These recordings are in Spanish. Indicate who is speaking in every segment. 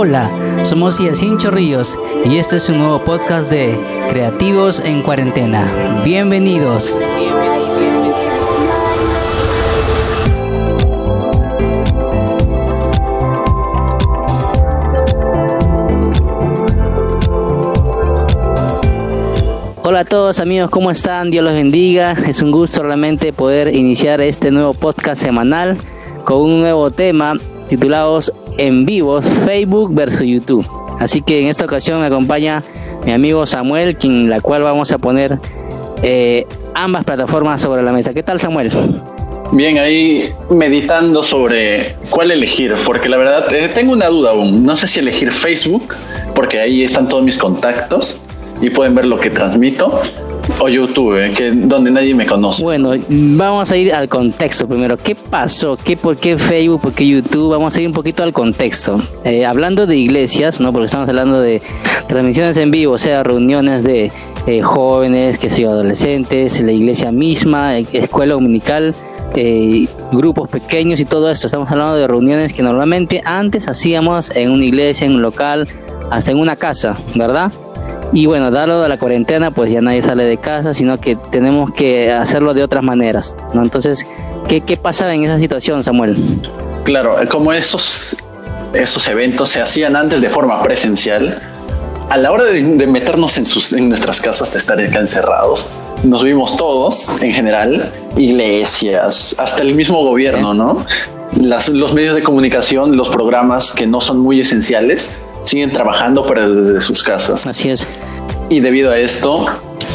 Speaker 1: Hola, somos Yacine Chorrillos y este es un nuevo podcast de Creativos en Cuarentena. Bienvenidos. Hola a todos amigos, ¿cómo están? Dios los bendiga. Es un gusto realmente poder iniciar este nuevo podcast semanal con un nuevo tema titulados en vivos Facebook versus YouTube. Así que en esta ocasión me acompaña mi amigo Samuel, quien la cual vamos a poner eh, ambas plataformas sobre la mesa. ¿Qué tal Samuel?
Speaker 2: Bien, ahí meditando sobre cuál elegir, porque la verdad eh, tengo una duda aún. No sé si elegir Facebook, porque ahí están todos mis contactos y pueden ver lo que transmito, o YouTube, eh, que donde nadie me conoce.
Speaker 1: Bueno, vamos a ir al contexto primero. ¿Qué pasó? ¿Qué, ¿Por qué Facebook? ¿Por qué YouTube? Vamos a ir un poquito al contexto. Eh, hablando de iglesias, ¿no? Porque estamos hablando de transmisiones en vivo, o sea, reuniones de eh, jóvenes, que son adolescentes, la iglesia misma, escuela dominical. grupos pequeños y todo esto. Estamos hablando de reuniones que normalmente antes hacíamos en una iglesia, en un local, hasta en una casa, ¿verdad? Y bueno, dado la cuarentena, pues ya nadie sale de casa, sino que tenemos que hacerlo de otras maneras, ¿no? Entonces, ¿qué, qué pasa en esa situación, Samuel?
Speaker 2: Claro, como estos, estos eventos se hacían antes de forma presencial, a la hora de, meternos en, sus, en nuestras casas, de estar acá encerrados, nos vimos todos, en general, iglesias, hasta el mismo gobierno, ¿no? Las, los medios de comunicación, los programas que no son muy esenciales, siguen trabajando para desde sus casas.
Speaker 1: Así es.
Speaker 2: Y debido a esto,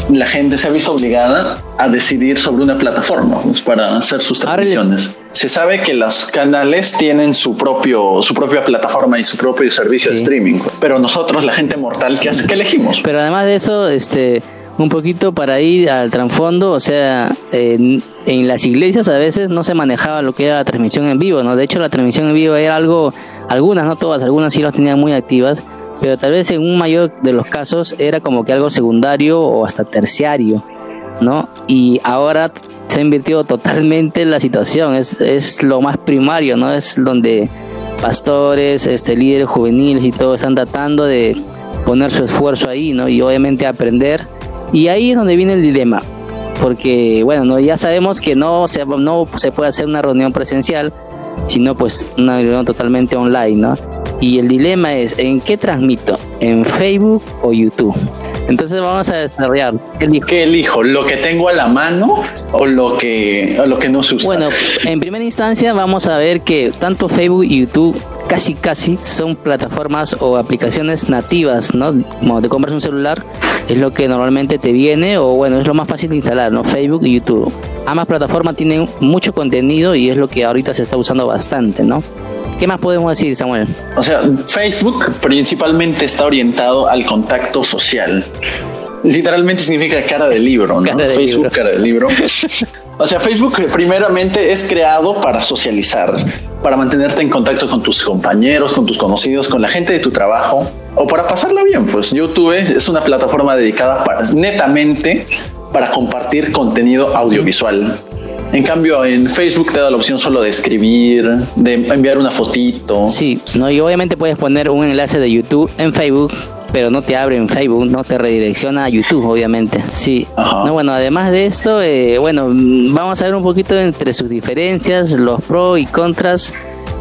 Speaker 2: la gente se ha visto obligada a decidir sobre una plataforma pues, para hacer sus transmisiones. Se sabe que los canales tienen su propio su propia plataforma y su propio servicio de streaming, pero nosotros la gente mortal qué hace, ¿qué elegimos?
Speaker 1: Pero además de eso, este un poquito para ir al trasfondo, o sea, en, las iglesias a veces no se manejaba lo que era la transmisión en vivo, ¿no? De hecho, la transmisión en vivo era algo, algunas, no todas, algunas sí las tenían muy activas, pero tal vez en un mayor de los casos era como que algo secundario o hasta terciario, ¿no? Y ahora se ha invertido totalmente la situación, es, es lo más primario, ¿no? Es donde pastores, este, líderes juveniles y todo están tratando de poner su esfuerzo ahí, ¿no? Y obviamente aprender y ahí es donde viene el dilema, porque bueno, no, ya sabemos que no se, no se puede hacer una reunión presencial, sino pues una reunión totalmente online, ¿no? Y el dilema es, ¿en qué transmito? ¿En Facebook o YouTube? Entonces vamos a desarrollar.
Speaker 2: ¿Qué elijo? ¿Lo que tengo a la mano o lo que, o lo que no se usa?
Speaker 1: Bueno, en primera instancia vamos a ver que tanto Facebook y YouTube casi casi son plataformas o aplicaciones nativas, ¿no? Como te compras un celular, es lo que normalmente te viene o bueno, es lo más fácil de instalar, ¿no? Facebook y YouTube. Ambas plataformas tienen mucho contenido y es lo que ahorita se está usando bastante, ¿no? ¿Qué más podemos decir, Samuel?
Speaker 2: O sea, Facebook principalmente está orientado al contacto social. Literalmente significa cara de libro, ¿no? Facebook, cara de libro. O sea, Facebook primeramente es creado para socializar, para mantenerte en contacto con tus compañeros, con tus conocidos, con la gente de tu trabajo o para pasarla bien. Pues YouTube es una plataforma dedicada para, netamente para compartir contenido audiovisual. En cambio, en Facebook te da la opción solo de escribir, de enviar una fotito.
Speaker 1: Sí, no, y obviamente puedes poner un enlace de YouTube en Facebook pero no te abre en Facebook, no te redirecciona a YouTube, obviamente. Sí. No, bueno, además de esto, eh, bueno, vamos a ver un poquito entre sus diferencias, los pros y contras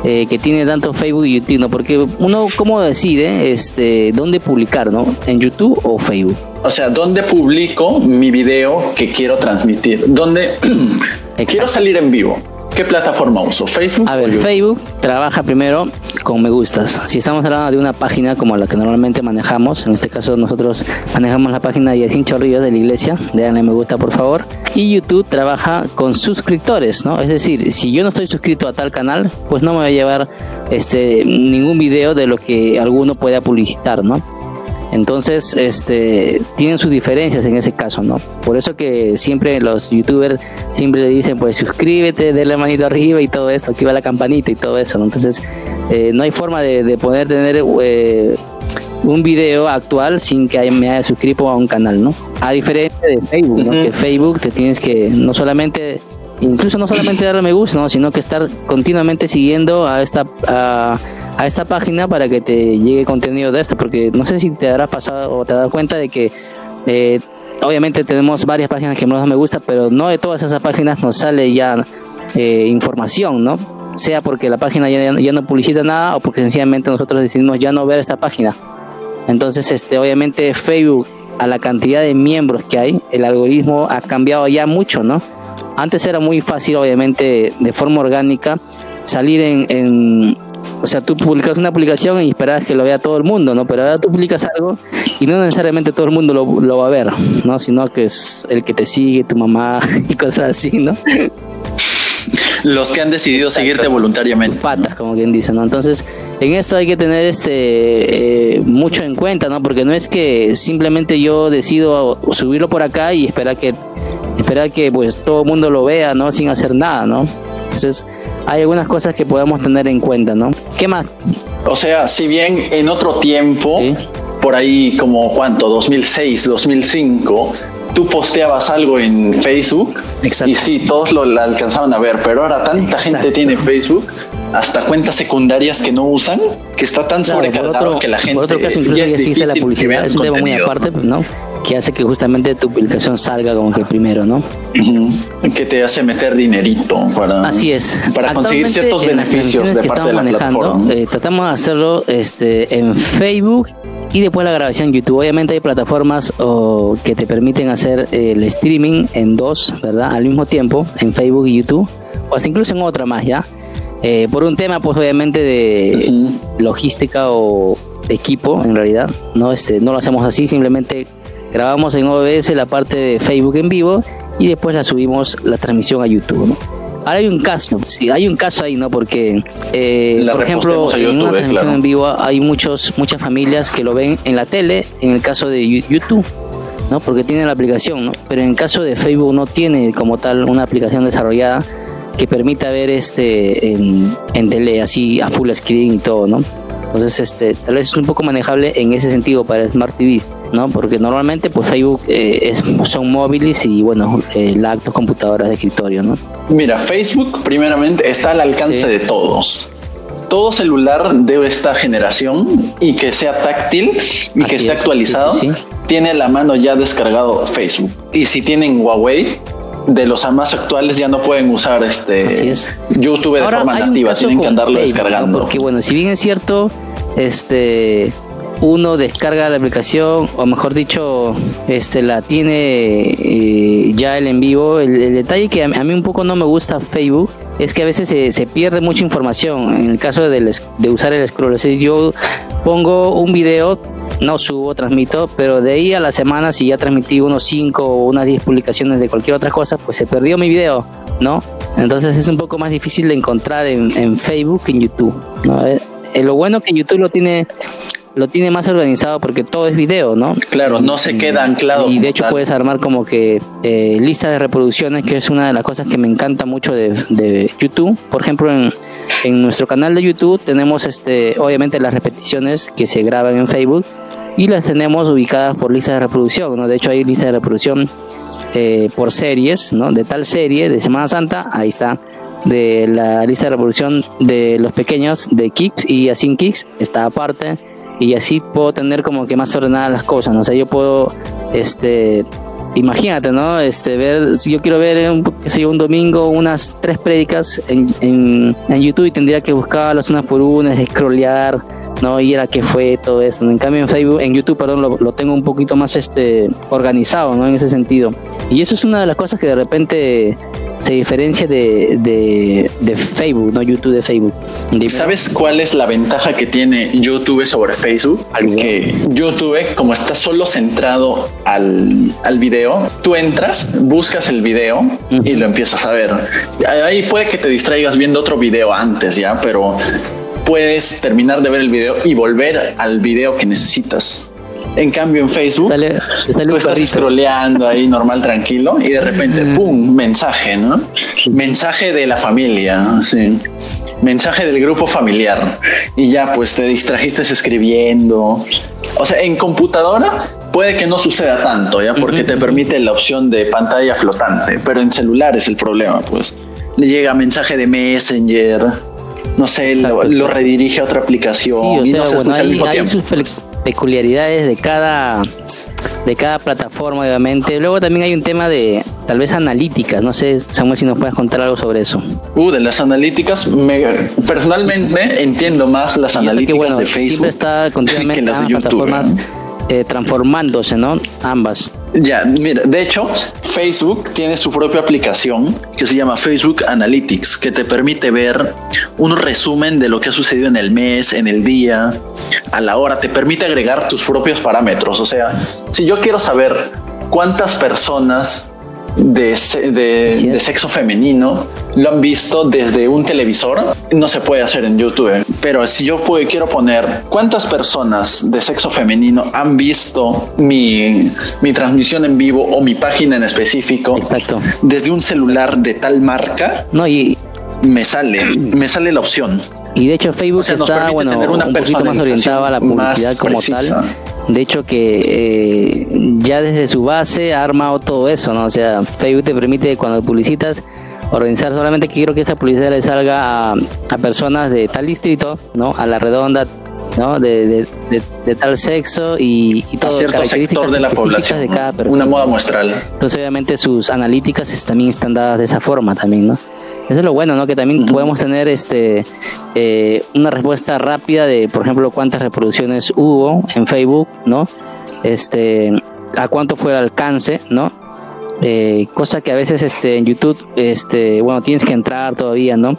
Speaker 1: eh, que tiene tanto Facebook y YouTube, ¿no? Porque uno, ¿cómo decide este, dónde publicar, ¿no? ¿En YouTube o Facebook?
Speaker 2: O sea, ¿dónde publico mi video que quiero transmitir? ¿Dónde quiero salir en vivo? ¿Qué plataforma uso? ¿Facebook?
Speaker 1: A ver, Facebook trabaja primero con me gustas. Si estamos hablando de una página como la que normalmente manejamos, en este caso nosotros manejamos la página de Yacin Chorrillos de la iglesia, déjenle me gusta por favor. Y YouTube trabaja con suscriptores, ¿no? Es decir, si yo no estoy suscrito a tal canal, pues no me va a llevar este ningún video de lo que alguno pueda publicitar, ¿no? Entonces, este, tienen sus diferencias en ese caso, ¿no? Por eso que siempre los youtubers siempre le dicen, pues suscríbete, dale la manito arriba y todo esto, activa la campanita y todo eso, ¿no? Entonces, eh, no hay forma de, poder tener eh, un video actual sin que me haya suscrito a un canal, ¿no? A diferencia de Facebook, ¿no? Que Facebook te tienes que no solamente incluso no solamente darle me gusta, ¿no? sino que estar continuamente siguiendo a esta a, a esta página para que te llegue contenido de esto, porque no sé si te habrás pasado o te has dado cuenta de que eh, obviamente tenemos varias páginas que nos me gusta, pero no de todas esas páginas nos sale ya eh, información, ¿no? Sea porque la página ya, ya, no publicita nada o porque sencillamente nosotros decidimos ya no ver esta página. Entonces, este, obviamente Facebook, a la cantidad de miembros que hay, el algoritmo ha cambiado ya mucho, ¿no? Antes era muy fácil, obviamente, de forma orgánica, salir en, o sea, tú publicas una publicación y esperas que lo vea todo el mundo, ¿no? Pero ahora tú publicas algo y no necesariamente todo el mundo lo, lo, va a ver, ¿no? Sino que es el que te sigue, tu mamá y cosas así, ¿no?
Speaker 2: Los que han decidido seguirte voluntariamente.
Speaker 1: Patas, como quien dice, ¿no? Entonces, en esto hay que tener este eh, mucho en cuenta, ¿no? Porque no es que simplemente yo decido subirlo por acá y esperar que esperar que pues todo el mundo lo vea, ¿no? Sin hacer nada, ¿no? Entonces, hay algunas cosas que podemos tener en cuenta, ¿no? ¿Qué más?
Speaker 2: O sea, si bien en otro tiempo, por ahí como cuánto, 2006, 2005, tú posteabas algo en Facebook y sí, todos lo alcanzaban a ver, pero ahora tanta gente tiene Facebook hasta cuentas secundarias que no usan, que está tan sobrecargado que la gente
Speaker 1: por otro caso, incluso ya, existe la publicidad, es un tema muy aparte, ¿no? Que hace que justamente tu publicación salga como que primero, ¿no?
Speaker 2: Que te hace meter dinerito para,
Speaker 1: Así es.
Speaker 2: para conseguir ciertos beneficios de parte de la plataforma.
Speaker 1: Eh, tratamos de hacerlo este, en Facebook y después la grabación en YouTube. Obviamente hay plataformas que te permiten hacer el streaming en dos, ¿verdad? Al mismo tiempo, en Facebook y YouTube, o hasta incluso en otra más, ¿ya? Eh, por un tema, pues obviamente de logística o equipo, en realidad, ¿no? Este, no lo hacemos así, simplemente grabamos en OBS la parte de Facebook en vivo y después la subimos la transmisión a YouTube. Ahora hay un caso, sí, hay un caso ahí, ¿no? Porque, eh, por ejemplo, en una transmisión en vivo hay muchos, muchas familias que lo ven en la tele, en el caso de YouTube, ¿no? Porque tienen la aplicación, ¿no? Pero en el caso de Facebook no tiene como tal una aplicación desarrollada que permita ver este en, en tele así a full screen y todo, ¿no? Entonces, este, tal vez es un poco manejable en ese sentido para Smart TV, ¿no? Porque normalmente, pues Facebook eh, son móviles y, bueno, eh, lactos, computadoras de escritorio, ¿no?
Speaker 2: Mira, Facebook, primeramente, está al alcance de todos. Todo celular de esta generación y que sea táctil y que esté actualizado, tiene a la mano ya descargado Facebook. Y si tienen Huawei, de los más actuales ya no pueden usar este YouTube de forma nativa, tienen que andarlo descargando.
Speaker 1: Porque bueno, si bien es cierto, este uno descarga la aplicación o mejor dicho este la tiene eh, ya el en vivo el, detalle que a, mí un poco no me gusta Facebook es que a veces se, pierde mucha información en el caso de, usar el scroll es yo pongo un video no subo, transmito, pero de ahí a la semana, si ya transmití unos 5 o unas 10 publicaciones de cualquier otra cosa, pues se perdió mi video, ¿no? Entonces es un poco más difícil de encontrar en, Facebook que en YouTube. Eh, eh, lo bueno que YouTube lo tiene lo tiene más organizado porque todo es video, ¿no?
Speaker 2: Claro, no se queda anclado.
Speaker 1: Y de hecho puedes armar como que eh, lista de reproducciones, que es una de las cosas que me encanta mucho de, de YouTube. Por ejemplo, en, en, nuestro canal de YouTube tenemos este, obviamente las repeticiones que se graban en Facebook y las tenemos ubicadas por lista de reproducción, ¿no? De hecho hay lista de reproducción eh, por series, ¿no? De tal serie de Semana Santa, ahí está. De la lista de reproducción de los pequeños de Kicks y así Kicks está aparte y así puedo tener como que más ordenadas las cosas, ¿no? sé yo puedo, este, imagínate, ¿no? Este, ver, si yo quiero ver un, un domingo unas tres prédicas en, en, en, YouTube y tendría que buscarlas unas por unas, scrollear, ¿no? Y era que fue todo esto. En cambio en Facebook, en YouTube, perdón, lo, lo, tengo un poquito más este, organizado, ¿no? En ese sentido. Y eso es una de las cosas que de repente se diferencia de, de, de Facebook, no YouTube de Facebook.
Speaker 2: ¿Sabes cuál es la ventaja que tiene YouTube sobre Facebook? Que YouTube, como está solo centrado al, al video, tú entras, buscas el video y lo empiezas a ver. Ahí puede que te distraigas viendo otro video antes, ya, pero puedes terminar de ver el video y volver al video que necesitas. En cambio, en Facebook, sale, tú estás scrolleando ahí normal, tranquilo, y de repente, ¡pum! Mensaje, ¿no? Mensaje de la familia, sí. Mensaje del grupo familiar. Y ya, pues te distrajiste escribiendo. O sea, en computadora puede que no suceda tanto, ¿ya? Porque te permite la opción de pantalla flotante, pero en celular es el problema, pues. Le llega mensaje de Messenger, no sé, lo, redirige a otra aplicación.
Speaker 1: Sí, o sea, bueno, hay, sus peculiaridades de cada de cada plataforma, obviamente. Luego también hay un tema de tal vez analíticas. No sé, Samuel, si nos puedes contar algo sobre eso.
Speaker 2: Uh, de las analíticas, me, personalmente entiendo más las analíticas de Facebook siempre
Speaker 1: está continuamente que las de YouTube. Plataformas, eh, transformándose, ¿no? Ambas.
Speaker 2: Ya, mira, de hecho, Facebook tiene su propia aplicación que se llama Facebook Analytics, que te permite ver un resumen de lo que ha sucedido en el mes, en el día, a la hora. Te permite agregar tus propios parámetros. O sea, si yo quiero saber cuántas personas de, de, sexo femenino lo han visto desde un televisor. No se puede hacer en YouTube. Pero si yo quiero poner cuántas personas de sexo femenino han visto mi, mi transmisión en vivo o mi página en específico desde un celular de tal marca,
Speaker 1: no, y
Speaker 2: me sale, me sale la opción.
Speaker 1: Y de hecho Facebook está bueno, un poquito más orientado a la publicidad como tal de hecho que eh, ya desde su base ha armado todo eso, ¿no? O sea, Facebook te permite cuando publicitas organizar solamente que quiero que esa publicidad le salga a, personas de tal distrito, ¿no? A la redonda, ¿no? De, tal sexo y, y todo.
Speaker 2: cierto sector de la población. De cada Una moda muestral.
Speaker 1: Entonces, obviamente, sus analíticas también están dadas de esa forma también, ¿no? Eso es lo bueno, ¿no? Que también podemos tener este eh, una respuesta rápida de, por ejemplo, cuántas reproducciones hubo en Facebook, ¿no? Este, a cuánto fue el alcance, ¿no? Eh, cosa que a veces este, en YouTube, este, bueno, tienes que entrar todavía, ¿no?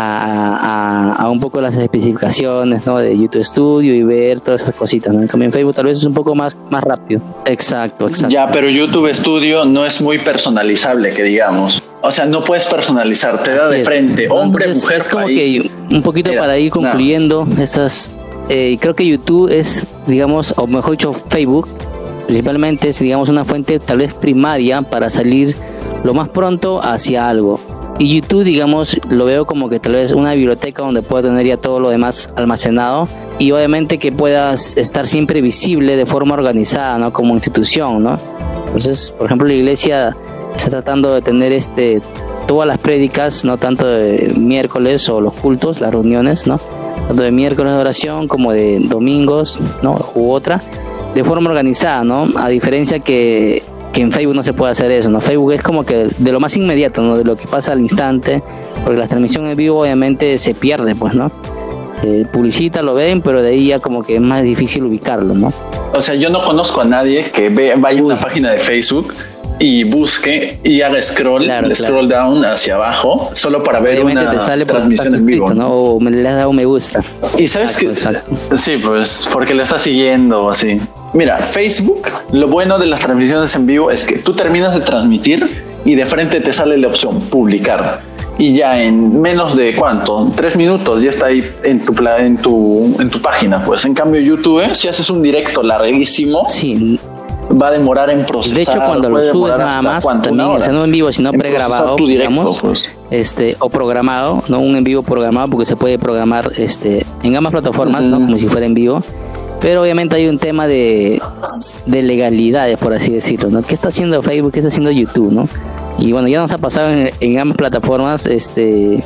Speaker 1: A, un poco las especificaciones ¿no? de YouTube Studio y ver todas esas cositas. ¿no? En cambio, en Facebook tal vez es un poco más, más rápido. Exacto, exacto.
Speaker 2: Ya, pero YouTube Studio no es muy personalizable, que digamos. O sea, no puedes personalizar, te da de frente, hombre, mujer,
Speaker 1: es como que un poquito para ir concluyendo estas. Eh, creo que YouTube es, digamos, o mejor dicho, Facebook, principalmente es, digamos, una fuente tal vez primaria para salir lo más pronto hacia algo. Y YouTube, digamos, lo veo como que tal vez una biblioteca donde pueda tener ya todo lo demás almacenado y obviamente que puedas estar siempre visible de forma organizada, ¿no? Como institución, ¿no? Entonces, por ejemplo, la iglesia está tratando de tener este todas las prédicas, no tanto de miércoles o los cultos, las reuniones, ¿no? Tanto de miércoles de oración como de domingos, ¿no? U otra, de forma organizada, ¿no? A diferencia que, que en Facebook no se puede hacer eso, ¿no? Facebook es como que de lo más inmediato, ¿no? De lo que pasa al instante, porque la transmisión en vivo obviamente se pierde, pues, ¿no? publicita, lo ven, pero de ahí ya como que es más difícil ubicarlo, ¿no?
Speaker 2: O sea, yo no conozco a nadie que ve, vaya a una página de Facebook y busque y haga scroll, scroll down hacia abajo, solo para ver una transmisión en vivo.
Speaker 1: ¿no? O me le has dado me gusta.
Speaker 2: Y sabes que sí, pues porque le está siguiendo así. Mira, Facebook, lo bueno de las transmisiones en vivo es que tú terminas de transmitir y de frente te sale la opción publicar. Y ya en menos de cuánto, tres minutos ya está ahí en tu, en tu, en tu página. Pues en cambio YouTube, si haces un directo larguísimo,
Speaker 1: sí
Speaker 2: va a demorar en procesar.
Speaker 1: De hecho, cuando lo subes nada más, también, o sea, no en vivo, sino pregrabado, digamos, pues. este, o programado, no un en vivo programado, porque se puede programar este, en ambas plataformas, ¿no? Como si fuera en vivo. Pero obviamente hay un tema de, de legalidades, por así decirlo, ¿no? ¿Qué está haciendo Facebook? ¿Qué está haciendo YouTube, no? Y bueno, ya nos ha pasado en, en ambas plataformas, este,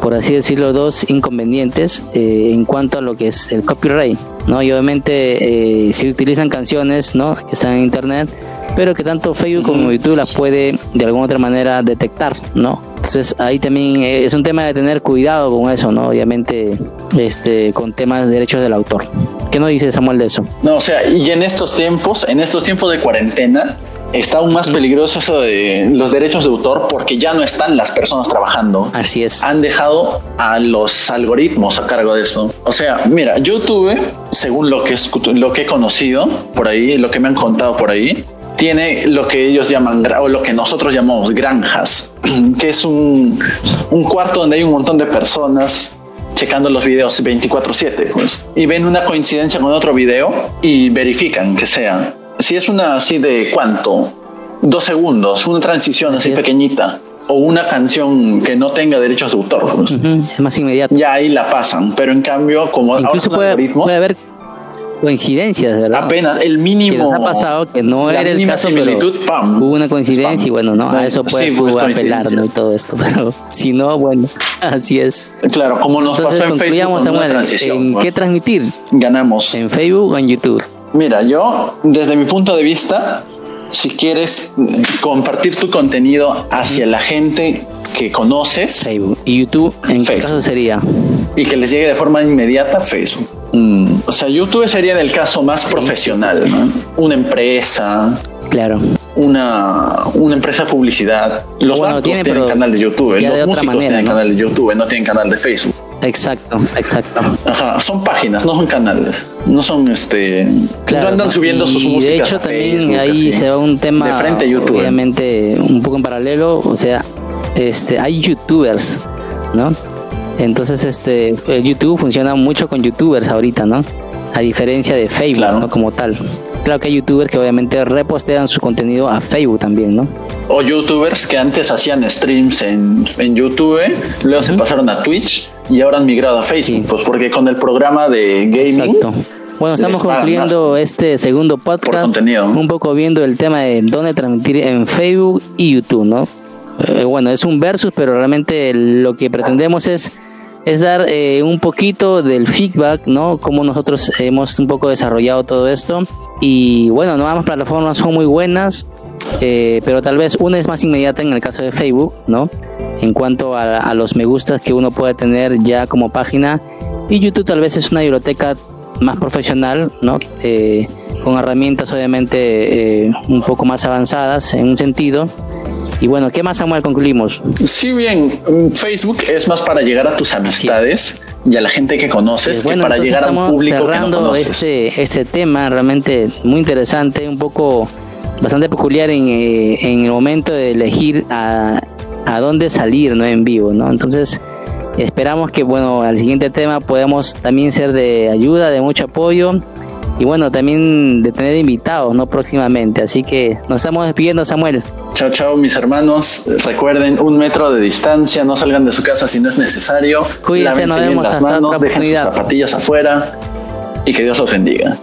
Speaker 1: por así decirlo, dos inconvenientes eh, en cuanto a lo que es el copyright, ¿no? Y obviamente eh, se utilizan canciones, ¿no? Que están en internet, pero que tanto Facebook como YouTube las puede de alguna otra manera detectar, ¿no? Entonces ahí también eh, es un tema de tener cuidado con eso, ¿no? Obviamente, este, con temas de derechos del autor. ¿Qué no dice Samuel de eso?
Speaker 2: No, o sea, y en estos tiempos, en estos tiempos de cuarentena, está aún más peligroso eso de los derechos de autor porque ya no están las personas trabajando.
Speaker 1: Así es.
Speaker 2: Han dejado a los algoritmos a cargo de eso. O sea, mira, YouTube, según lo que, lo que he conocido por ahí, lo que me han contado por ahí, tiene lo que ellos llaman o lo que nosotros llamamos granjas, que es un, un cuarto donde hay un montón de personas checando los videos 24/7 pues, y ven una coincidencia con otro video y verifican que sea si es una así de cuánto, dos segundos, una transición así, pequeñita, o una canción que no tenga derechos de autor,
Speaker 1: pues, es más inmediato.
Speaker 2: Ya ahí la pasan, pero en cambio, como
Speaker 1: incluso puede, puede haber coincidencias, ¿verdad?
Speaker 2: Apenas el mínimo.
Speaker 1: ha pasado que no era el caso,
Speaker 2: similitud, pam,
Speaker 1: hubo una coincidencia y bueno, no, a eso puedes sí, apelar, ¿no? Y todo esto, pero si no, bueno, así es.
Speaker 2: Claro, como nos pasó en Facebook. Samuel,
Speaker 1: ¿En qué transmitir?
Speaker 2: Ganamos.
Speaker 1: ¿En Facebook o en YouTube?
Speaker 2: Mira, yo, desde mi punto de vista, si quieres compartir tu contenido hacia la gente que conoces.
Speaker 1: Facebook. ¿Y YouTube en qué caso sería?
Speaker 2: Y que les llegue de forma inmediata Facebook. Mm, o sea, YouTube sería en el caso más profesional, ¿no? Una empresa.
Speaker 1: Claro.
Speaker 2: Una, una empresa de publicidad. Los bancos tienen canal de YouTube, los músicos tienen canal de YouTube, no tienen canal de Facebook.
Speaker 1: Exacto, exacto.
Speaker 2: Ajá, son páginas, no son canales. No son este. no andan subiendo sus músicas.
Speaker 1: De hecho, también ahí se va un tema. De frente a YouTube. Obviamente, un poco en paralelo. O sea, este, hay youtubers, ¿no? Entonces, este, YouTube funciona mucho con youtubers ahorita, ¿no? A diferencia de Facebook, ¿no? Como tal. Claro que hay youtubers que obviamente repostean su contenido a Facebook también, ¿no?
Speaker 2: O youtubers que antes hacían streams en, en YouTube, luego se pasaron a Twitch y ahora han migrado a Facebook, pues porque con el programa de gaming. Exacto.
Speaker 1: Bueno, estamos concluyendo este segundo podcast. Un poco viendo el tema de dónde transmitir en Facebook y YouTube, ¿no? Eh, bueno, es un versus, pero realmente lo que pretendemos es, es dar eh, un poquito del feedback, ¿no? Cómo nosotros hemos un poco desarrollado todo esto. Y bueno, no ambas plataformas son muy buenas, eh, pero tal vez una es más inmediata en el caso de Facebook, ¿no? En cuanto a, los me gustas que uno puede tener ya como página. Y YouTube tal vez es una biblioteca más profesional, ¿no? con herramientas obviamente un poco más avanzadas en un sentido y bueno, ¿qué más, Samuel, concluimos?
Speaker 2: Sí, bien, Facebook es más para llegar a tus amistades y a la gente que conoces que para llegar a un público
Speaker 1: cerrando
Speaker 2: que no
Speaker 1: este, este tema realmente muy interesante, un poco bastante peculiar en, eh, en el momento de elegir a, a dónde salir no en vivo, ¿no? Entonces, esperamos que, bueno, al siguiente tema podamos también ser de ayuda, de mucho apoyo y bueno, también de tener invitados, ¿no? Próximamente. Así que nos estamos despidiendo, Samuel.
Speaker 2: Chao, chao, mis hermanos. Recuerden, un metro de distancia, no salgan de su casa si no es necesario.
Speaker 1: Cuídense, nos vemos las manos,
Speaker 2: dejen sus zapatillas afuera y que Dios los bendiga.